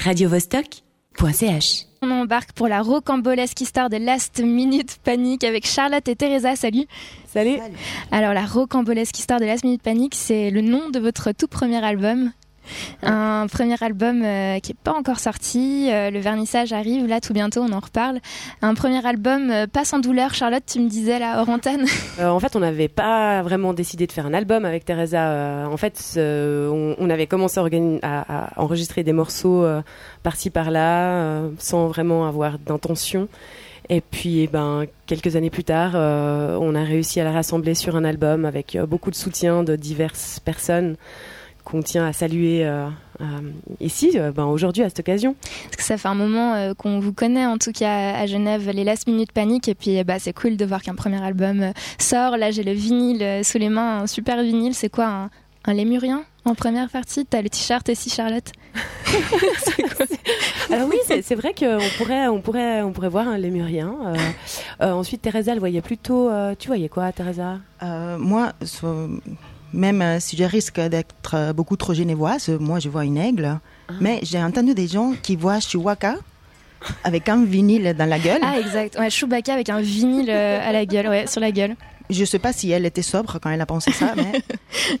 radiovostok.ch. On embarque pour la rocambolesque histoire de Last Minute Panic avec Charlotte et Teresa. Salut. Salut. Alors la rocambolesque histoire de Last Minute Panic, c'est le nom de votre tout premier album un premier album euh, qui n'est pas encore sorti. Euh, le vernissage arrive là tout bientôt, on en reparle. Un premier album euh, pas sans douleur. Charlotte, tu me disais là hors antenne. en fait, on n'avait pas vraiment décidé de faire un album avec Teresa. en fait, on, avait commencé à, enregistrer des morceaux par-ci par-là, sans vraiment avoir d'intention. Et puis, eh ben, quelques années plus tard, on a réussi à la rassembler sur un album avec beaucoup de soutien de diverses personnes qu'on tient à saluer euh, euh, ici, euh, ben, aujourd'hui, à cette occasion. Parce que ça fait un moment qu'on vous connaît, en tout cas à Genève, les Last Minute Panic, et puis bah, c'est cool de voir qu'un premier album sort. Là, j'ai le vinyle sous les mains, un super vinyle. C'est quoi un, un lémurien en première partie, t'as le t-shirt et si Charlotte. Alors oui, c'est vrai qu'on pourrait, on pourrait, on pourrait voir un lémurien. ensuite, Teresa, elle voyait plutôt. tu voyais quoi, Teresa? Moi, même euh, si je risque d'être euh, beaucoup trop genevoise, moi je vois une aigle. Ah. Mais j'ai entendu des gens qui voient Chewbacca avec un vinyle dans la gueule. Ah exact, ouais, Chewbacca avec un vinyle euh, à la gueule, ouais, sur la gueule. Je sais pas si elle était sobre quand elle a pensé ça, mais...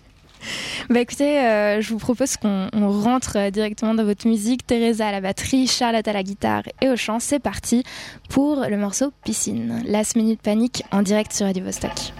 Bah écoutez, je vous propose qu'on rentre directement dans votre musique. Teresa à la batterie, Charlotte à la guitare et au chant. C'est parti pour le morceau Piscine. Last Minute Panique en direct sur Radio Vostok.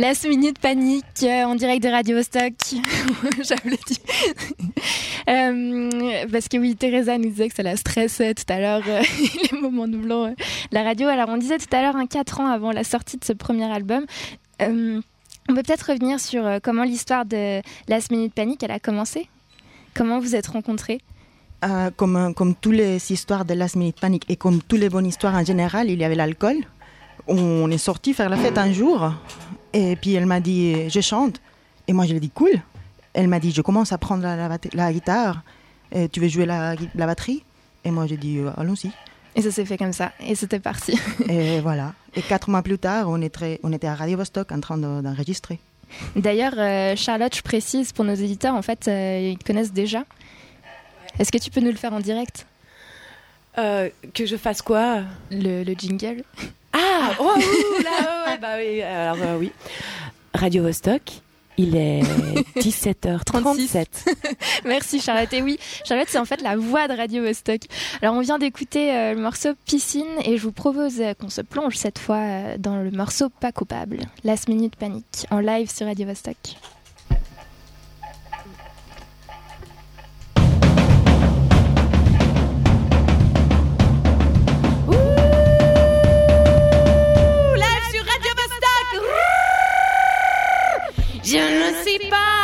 Last Minute Panique euh, en direct de Radio Stock. J'avais dit. Euh, parce que oui, Teresa nous disait que ça la stressait tout à l'heure, euh, les moments doublants la radio. Alors, on disait tout à l'heure, un 4 ans avant la sortie de ce premier album. on peut peut-être revenir sur comment l'histoire de Last Minute Panique, elle a commencé? Comment vous êtes rencontrés? Comme, comme toutes les histoires de Last Minute Panic et comme toutes les bonnes histoires en général, il y avait l'alcool. On est sorti faire la fête un jour et puis elle m'a dit, je chante. Et moi, je lui ai dit, cool. Elle m'a dit, je commence à prendre la, guitare. Et tu veux jouer la, batterie? Et moi, j'ai dit, euh, allons-y. Et ça s'est fait comme ça. Et c'était parti. et voilà. Et quatre mois plus tard, on était, on était à Radio Vostok en train d'enregistrer. D'ailleurs, euh, Charlotte, je précise pour nos éditeurs, en fait, euh, ils connaissent déjà. Est-ce que tu peux nous le faire en direct? Que je fasse quoi? Le, le jingle oh, là, bah oui, alors euh, oui. Radio Vostok, il est 17h37. Merci Charlotte. Et oui, Charlotte, c'est en fait la voix de Radio Vostok. Alors on vient d'écouter euh, le morceau Piscine et je vous propose euh, qu'on se plonge cette fois dans le morceau Pas coupable, Last Minute Panique, en live sur Radio Vostok. Je ne suis pas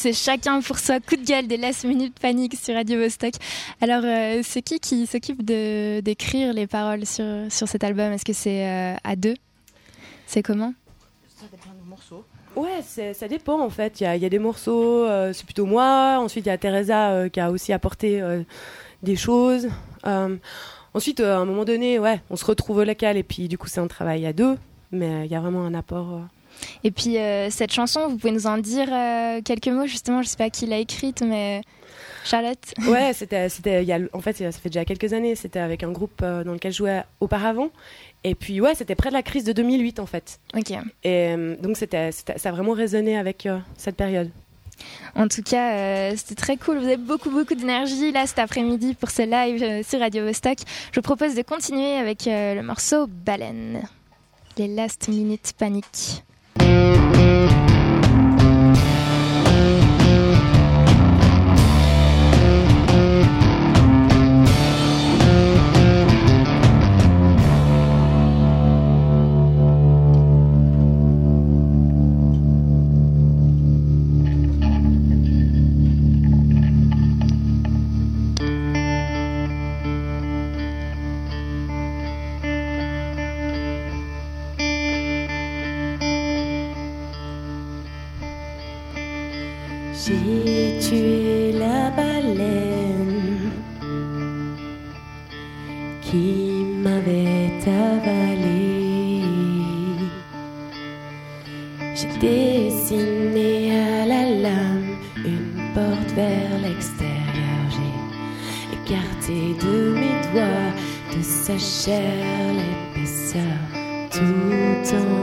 c'est chacun pour soi, coup de gueule des Last Minute Panic sur Radio Vostok. Alors, euh, c'est qui qui s'occupe d'écrire les paroles sur, sur cet album? Est-ce que c'est euh, à deux? C'est comment? Ça dépend du morceau. Ouais, c'est- ça dépend en fait. Il y a, il y a des morceaux, euh, c'est plutôt moi. Ensuite, il y a Teresa euh, qui a aussi apporté euh, des choses. Euh, ensuite, euh, à un moment donné, ouais, on se retrouve au local et puis du coup, c'est un travail à deux. Mais euh, il y a vraiment un apport. Et puis, euh, cette chanson, vous pouvez nous en dire euh, quelques mots Justement, je sais pas qui l'a écrite, mais Charlotte Ouais, c'était, c'était, il y a, en fait, ça fait déjà quelques années. C'était avec un groupe euh, dans lequel je jouais auparavant. Et puis, ouais, c'était près de la crise de 2008 en fait. Ok. Et donc, c'était, c'était- ça a vraiment résonné avec euh, cette période. En tout cas, euh, c'était très cool. Vous avez beaucoup, beaucoup d'énergie là cet après-midi pour ce live euh, sur Radio Vostok. Je vous propose de continuer avec le morceau Baleine. Les Last Minute Panic. Thank you. Tout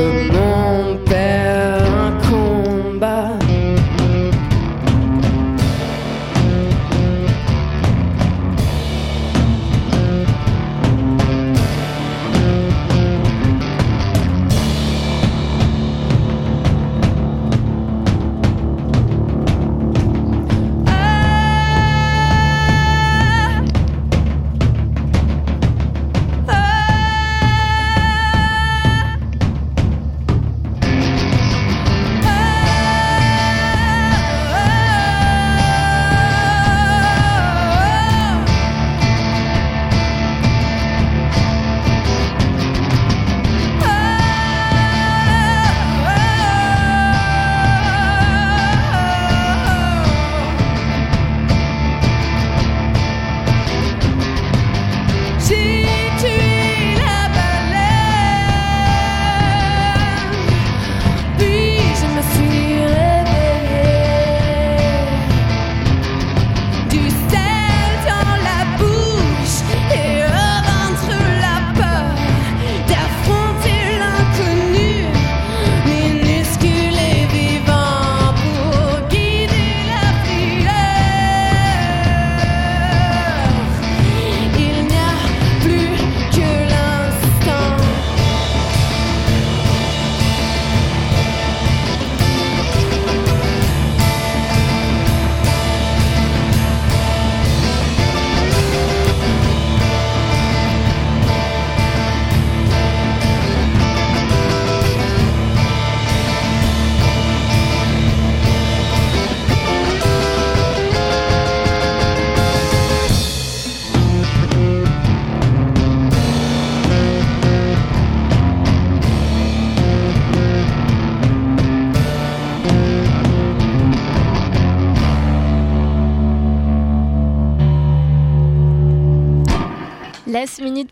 Comment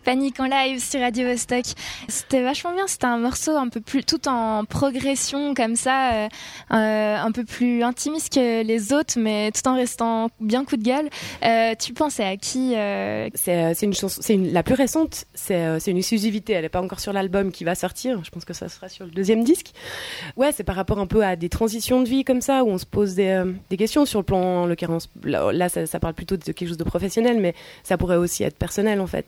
Panique en live sur Radio Vostok. C'était vachement bien, c'était un morceau un peu plus tout en progression comme ça, euh, euh, un peu plus intimiste que les autres, mais tout en restant bien coup de gueule. Euh, tu pensais à qui euh, C'est une chanson, c'est la plus récente. C'est une exclusivité. Elle n'est pas encore sur l'album qui va sortir. Je pense que ça sera sur le deuxième disque. Ouais, c'est par rapport un peu à des transitions de vie comme ça où on se pose des, des questions sur le plan. En l'occurrence, là, là, ça, ça parle plutôt de quelque chose de professionnel, mais ça pourrait aussi être personnel en fait.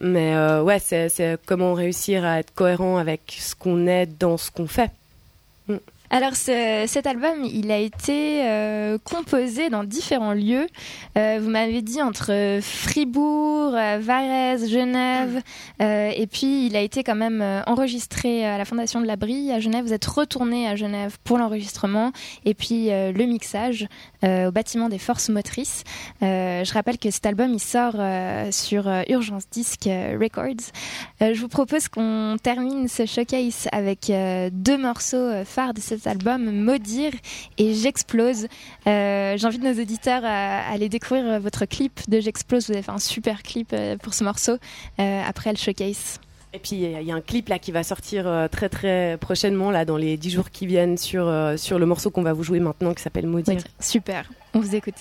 Mais euh, ouais, c'est c'est comment réussir à être cohérent avec ce qu'on est dans ce qu'on fait. Alors cet album, il a été euh, composé dans différents lieux. Euh, vous m'avez dit entre Fribourg, euh, Varese, Genève, et puis il a été quand même enregistré à la Fondation de la Brie à Genève. Vous êtes retourné à Genève pour l'enregistrement et puis le mixage au bâtiment des Forces Motrices. je rappelle que cet album, il sort sur Urgence Disc Records. je vous propose qu'on termine ce showcase avec deux morceaux phares de cette album Maudire et J'explose. Euh, j'invite nos auditeurs à, aller découvrir votre clip de J'explose. Vous avez fait un super clip euh, pour ce morceau euh, après le showcase. Et puis il y a un clip là qui va sortir très très prochainement là dans les dix jours qui viennent sur sur le morceau qu'on va vous jouer maintenant qui s'appelle Maudire. Super, on vous écoute.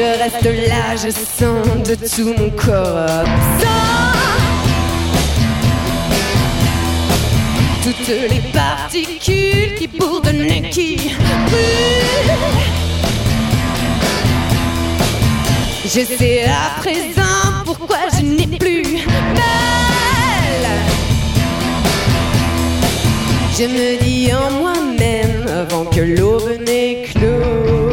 Je reste là, je sens de tout mon corps. Toutes les particules qui bourdonnent, qui brûlent. Je sais à présent pourquoi je n'ai plus mal. Je me dis en moi-même avant que l'aube n'éclose.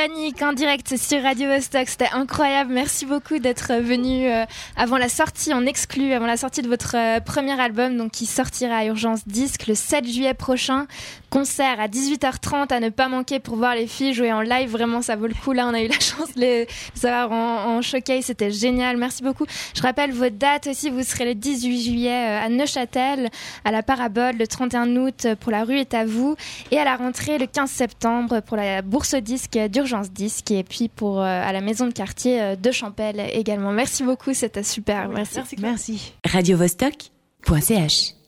Panique en direct sur Radio Vostok, c'était incroyable. Merci beaucoup d'être venu euh, avant la sortie en exclu, avant la sortie de votre euh, premier album, donc qui sortira à Urgence Disque le 7 juillet prochain. Concert à 18h30 à ne pas manquer pour voir les filles jouer en live. Vraiment, ça vaut le coup. Là, on a eu la chance de les avoir en, en showcase, c'était génial. Merci beaucoup. Je rappelle vos dates aussi. Vous serez le 18 juillet euh, à Neuchâtel, à la Parabole, le 31 août pour La rue est à vous, et à la rentrée le 15 septembre pour la bourse disque d'urgence disque, et puis pour euh, à la maison de quartier euh, de Champel également. Merci beaucoup, c'était super. Merci. Merci. Merci. radiovostok.ch